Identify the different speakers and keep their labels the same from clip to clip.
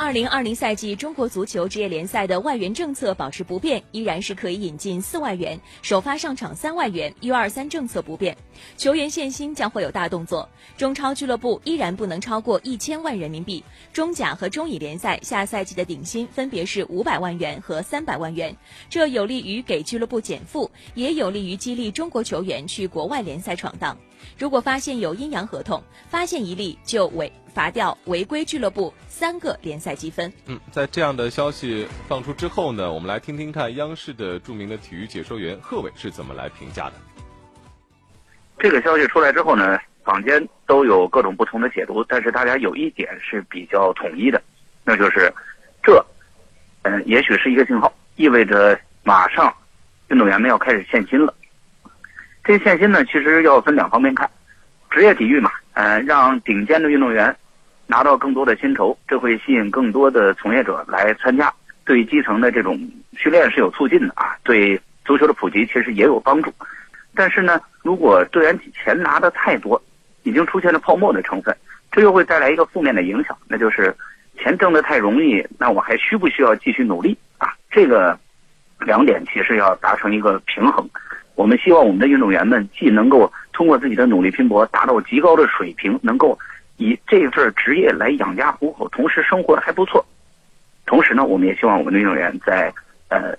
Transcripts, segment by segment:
Speaker 1: 二零二零赛季中国足球职业联赛的外援政策保持不变，依然是可以引进四外援，首发上场三外援，U 二三政策不变。球员限薪将会有大动作，中超俱乐部依然不能超过一千万人民币。中甲和中乙联赛下赛季的顶薪分别是五百万元和三百万元，这有利于给俱乐部减负，也有利于激励中国球员去国外联赛闯荡。如果发现有阴阳合同，发现一例就违罚掉违规俱乐部三个联赛积分。
Speaker 2: 嗯，在这样的消息放出之后呢，我们来听听看央视的著名的体育解说员贺伟是怎么来评价的。
Speaker 3: 这个消息出来之后呢，坊间都有各种不同的解读，但是大家有一点是比较统一的，那就是这，嗯，也许是一个信号，意味着马上运动员们要开始限薪了。这限薪呢，其实要分两方面看，职业体育嘛，呃，让顶尖的运动员拿到更多的薪酬，这会吸引更多的从业者来参加，对基层的这种训练是有促进的啊，对足球的普及其实也有帮助。但是呢，如果队员钱拿的太多，已经出现了泡沫的成分，这又会带来一个负面的影响，那就是钱挣得太容易，那我还需不需要继续努力啊？这个两点其实要达成一个平衡。我们希望我们的运动员们既能够通过自己的努力拼搏达到极高的水平，能够以这份职业来养家糊口，同时生活的还不错。同时呢，我们也希望我们的运动员在呃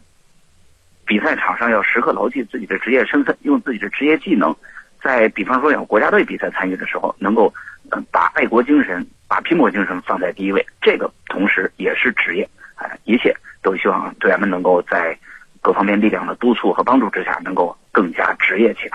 Speaker 3: 比赛场上要时刻牢记自己的职业身份，用自己的职业技能，在比方说有国家队比赛参与的时候，能够呃把爱国精神、把拼搏精神放在第一位。这个同时也是职业，哎，一切都希望队员们能够在各方面力量的督促和帮助之下，能够。更加职业起来。